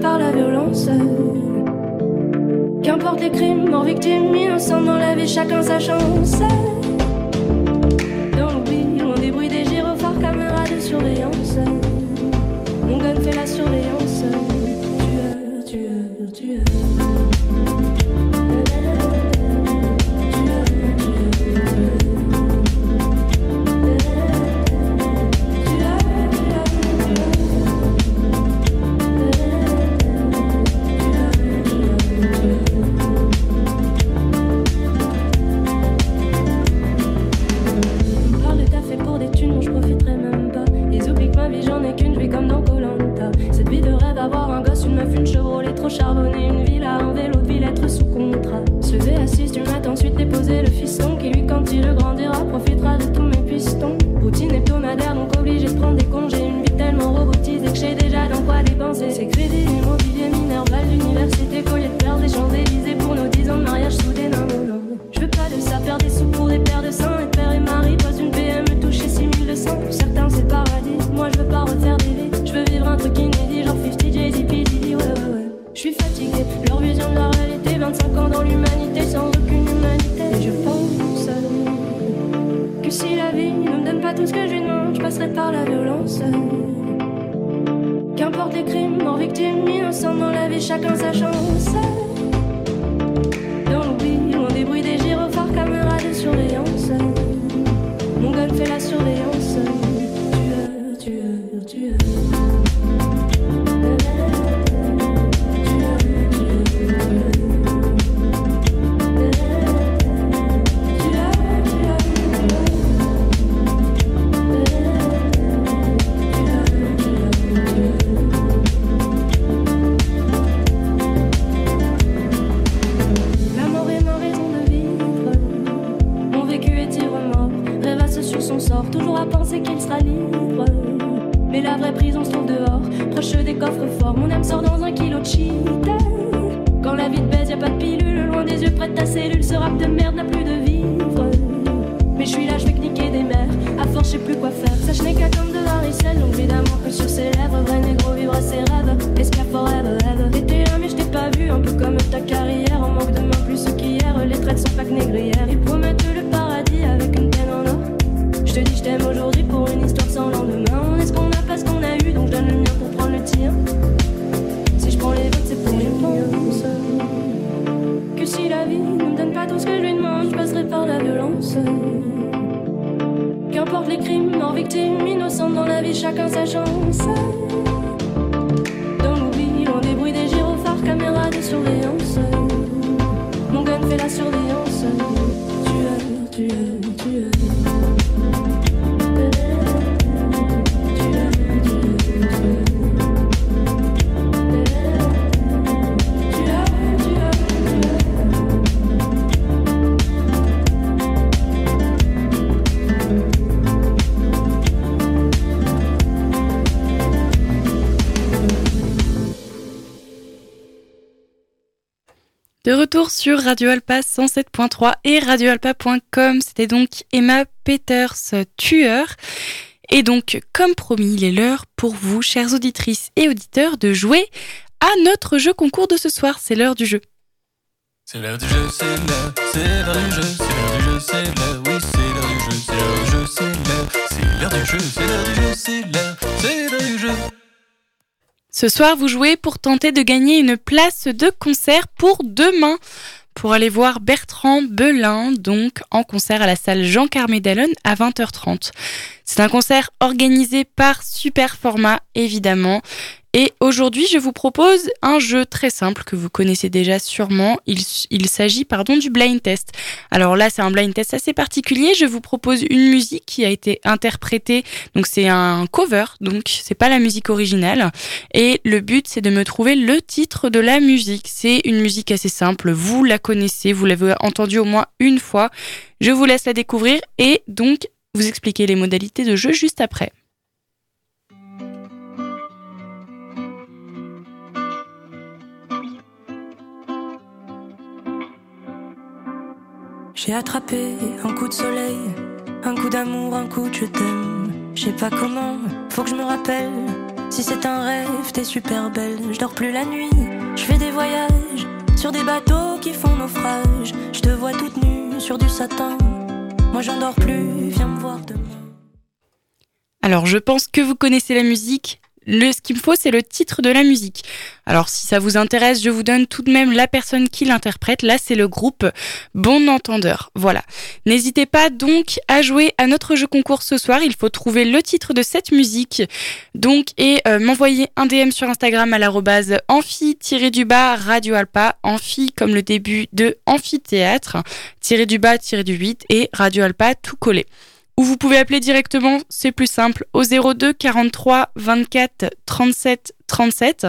Par la violence. Qu'importe les crimes, mort victime, innocent dans la vie, chacun sa chance. Dans l'oubli, loin des bruits des gyrophares, caméra de surveillance. Passerai par la violence. Qu'importe les crimes, mort victime, innocent dans la vie, chacun sa chance. Dans l'oubli, loin des bruits des gyrophares, caméras de surveillance. Mon gun fait la surveillance. Radio Alpa 107.3 et radioalpa.com, c'était donc Emma Peters, tueur. Et donc, comme promis, il est l'heure pour vous, chères auditrices et auditeurs, de jouer à notre jeu concours de ce soir. C'est l'heure du jeu. C'est l'heure du jeu, c'est l'heure, du jeu, c'est l'heure du jeu, c'est l'heure, du jeu, c'est l'heure du jeu, c'est l'heure du jeu. Ce soir, vous jouez pour tenter de gagner une place de concert pour demain. Pour aller voir Bertrand Belin, donc en concert à la salle Jean Carmé à 20h30. C'est un concert organisé par Super Format, évidemment, et aujourd'hui, je vous propose un jeu très simple que vous connaissez déjà sûrement. Il, s'agit pardon du blind test. Alors là, c'est un blind test assez particulier. Je vous propose une musique qui a été interprétée. Donc c'est un cover, donc c'est pas la musique originale. Et le but, c'est de me trouver le titre de la musique. C'est une musique assez simple. Vous la connaissez, vous l'avez entendue au moins une fois. Je vous laisse la découvrir et donc vous expliquer les modalités de jeu juste après. J'ai attrapé un coup de soleil, un coup d'amour, un coup de je t'aime. Je sais pas comment, faut que je me rappelle. Si c'est un rêve, t'es super belle. Je dors plus la nuit, je fais des voyages sur des bateaux qui font naufrage. Je te vois toute nue sur du satin. Moi j'en dors plus, viens me voir demain. Alors je pense que vous connaissez la musique. Le, ce qu'il me faut, c'est le titre de la musique. Alors, si ça vous intéresse, je vous donne tout de même la personne qui l'interprète. Là, c'est le groupe Bon Entendeur. Voilà. N'hésitez pas donc à jouer à notre jeu concours ce soir. Il faut trouver le titre de cette musique. Donc, et euh, m'envoyer un DM sur Instagram à l'arrobase amphi-du-bas Radio Alpa. Amphi comme le début de amphithéâtre. Tiré du bas, tiré du 8 et Radio Alpa tout collé ou vous pouvez appeler directement, c'est plus simple, au 02 43 24 37 37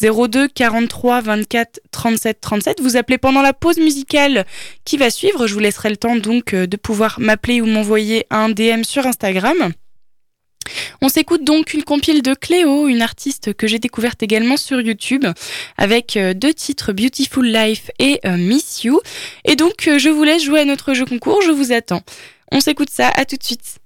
02 43 24 37 37. Vous appelez pendant la pause musicale qui va suivre. Je vous laisserai le temps donc euh, de pouvoir m'appeler ou m'envoyer un DM sur Instagram. On s'écoute donc une compile de Cléo, une artiste que j'ai découverte également sur YouTube, avec euh, deux titres Beautiful Life et euh, Miss You. Et donc je vous laisse jouer à notre jeu concours, je vous attends. On s'écoute ça, à tout de suite.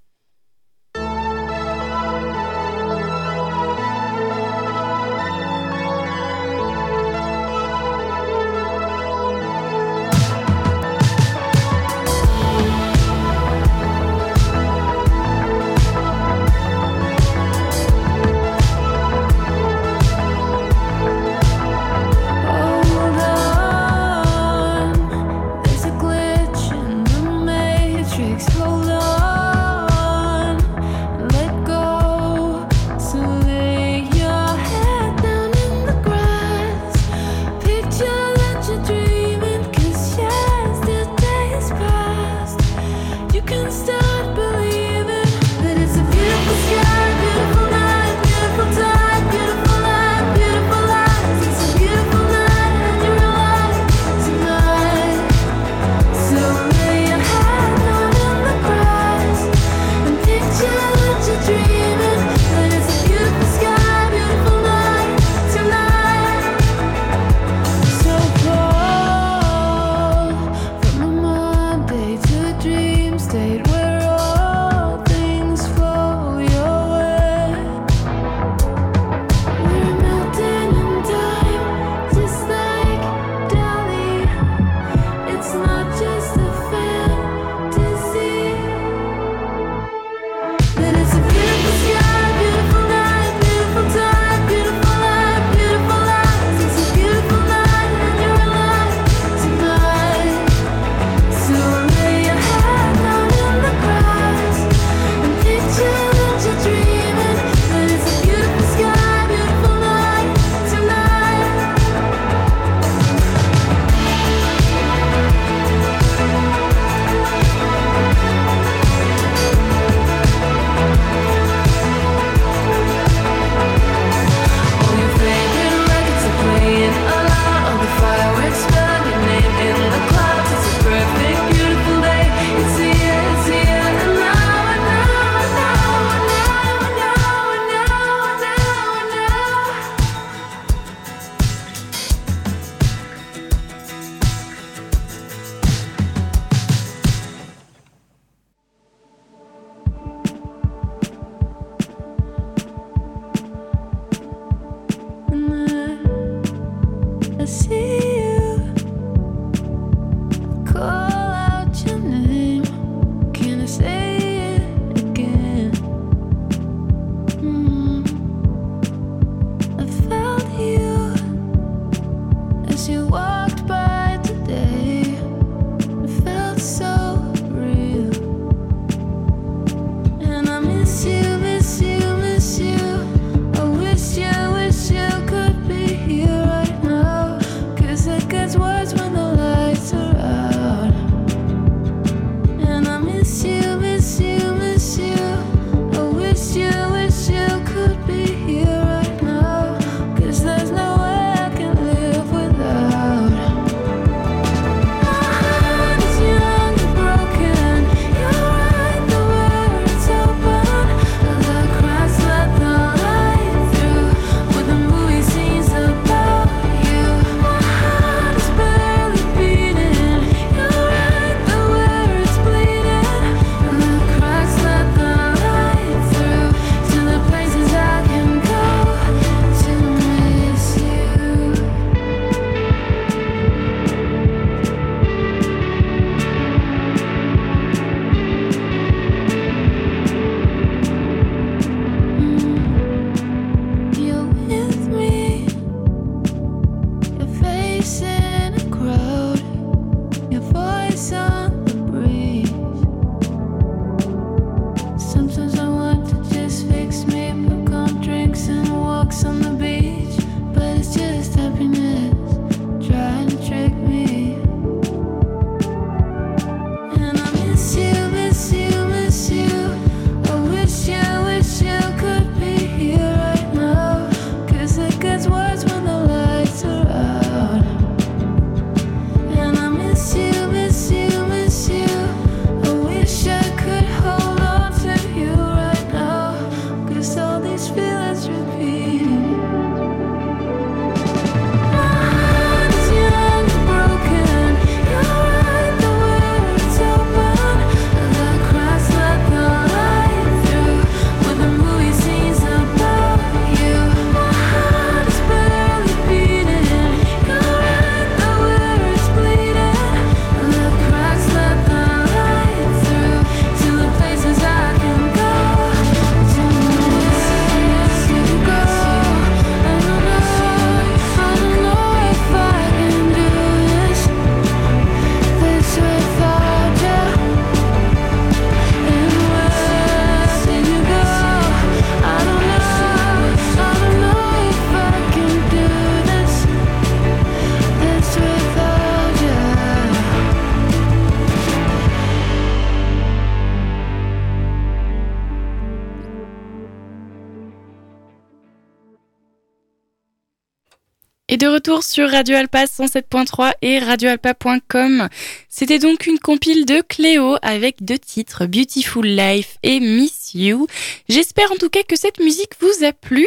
De retour sur Radio Alpa 107.3 et radioalpa.com. C'était donc une compile de Cléo avec deux titres, Beautiful Life et Miss You. J'espère en tout cas que cette musique vous a plu.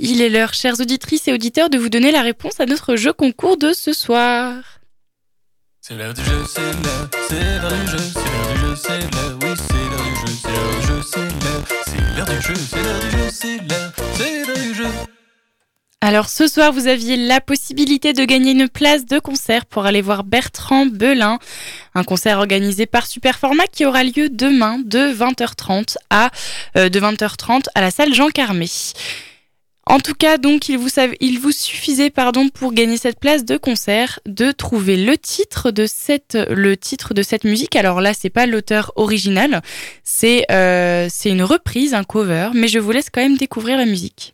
Il est l'heure, chères auditrices et auditeurs, de vous donner la réponse à notre jeu concours de ce soir. C'est l'heure du jeu, c'est l'heure, du jeu, c'est l'heure du jeu, c'est l'heure du jeu. Alors ce soir, vous aviez la possibilité de gagner une place de concert pour aller voir Bertrand Belin, un concert organisé par Superformat qui aura lieu demain de 20h30 à euh, de 20h30 à la salle Jean Carmé. En tout cas, donc, il vous, il vous suffisait, pardon, pour gagner cette place de concert, de trouver le titre de cette, le titre de cette musique. Alors là, c'est pas l'auteur original, c'est, euh, c'est une reprise, un cover, mais je vous laisse quand même découvrir la musique.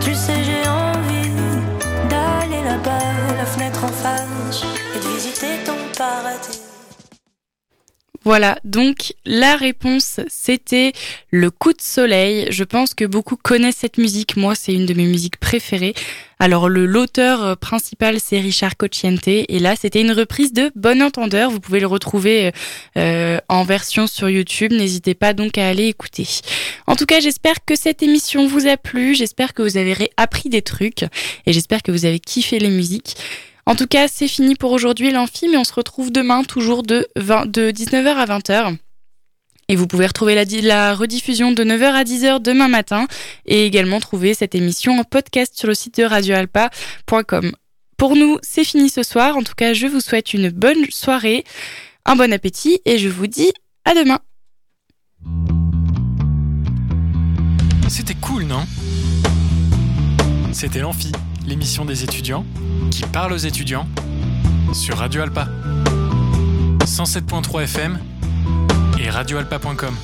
Tu sais, j'ai envie d'aller là-bas, la fenêtre en face, et de visiter ton paradis. Voilà, donc la réponse c'était le coup de soleil. Je pense que beaucoup connaissent cette musique. Moi, c'est une de mes musiques préférées. Alors le l'auteur euh, principal c'est Richard Cocciante et là c'était une reprise de Bon Entendeur. Vous pouvez le retrouver euh, en version sur YouTube. N'hésitez pas donc à aller écouter. En tout cas, j'espère que cette émission vous a plu. J'espère que vous avez appris des trucs et j'espère que vous avez kiffé les musiques. En tout cas, c'est fini pour aujourd'hui l'amphi, mais on se retrouve demain toujours de, 19h à 20h. Et vous pouvez retrouver la, rediffusion de 9h à 10h demain matin et également trouver cette émission en podcast sur le site de radioalpa.com. Pour nous, c'est fini ce soir. En tout cas, je vous souhaite une bonne soirée, un bon appétit et je vous dis à demain. C'était cool, non? C'était l'Amphi, l'émission des étudiants qui parle aux étudiants sur Radio Alpa. 107.3 FM et radioalpa.com.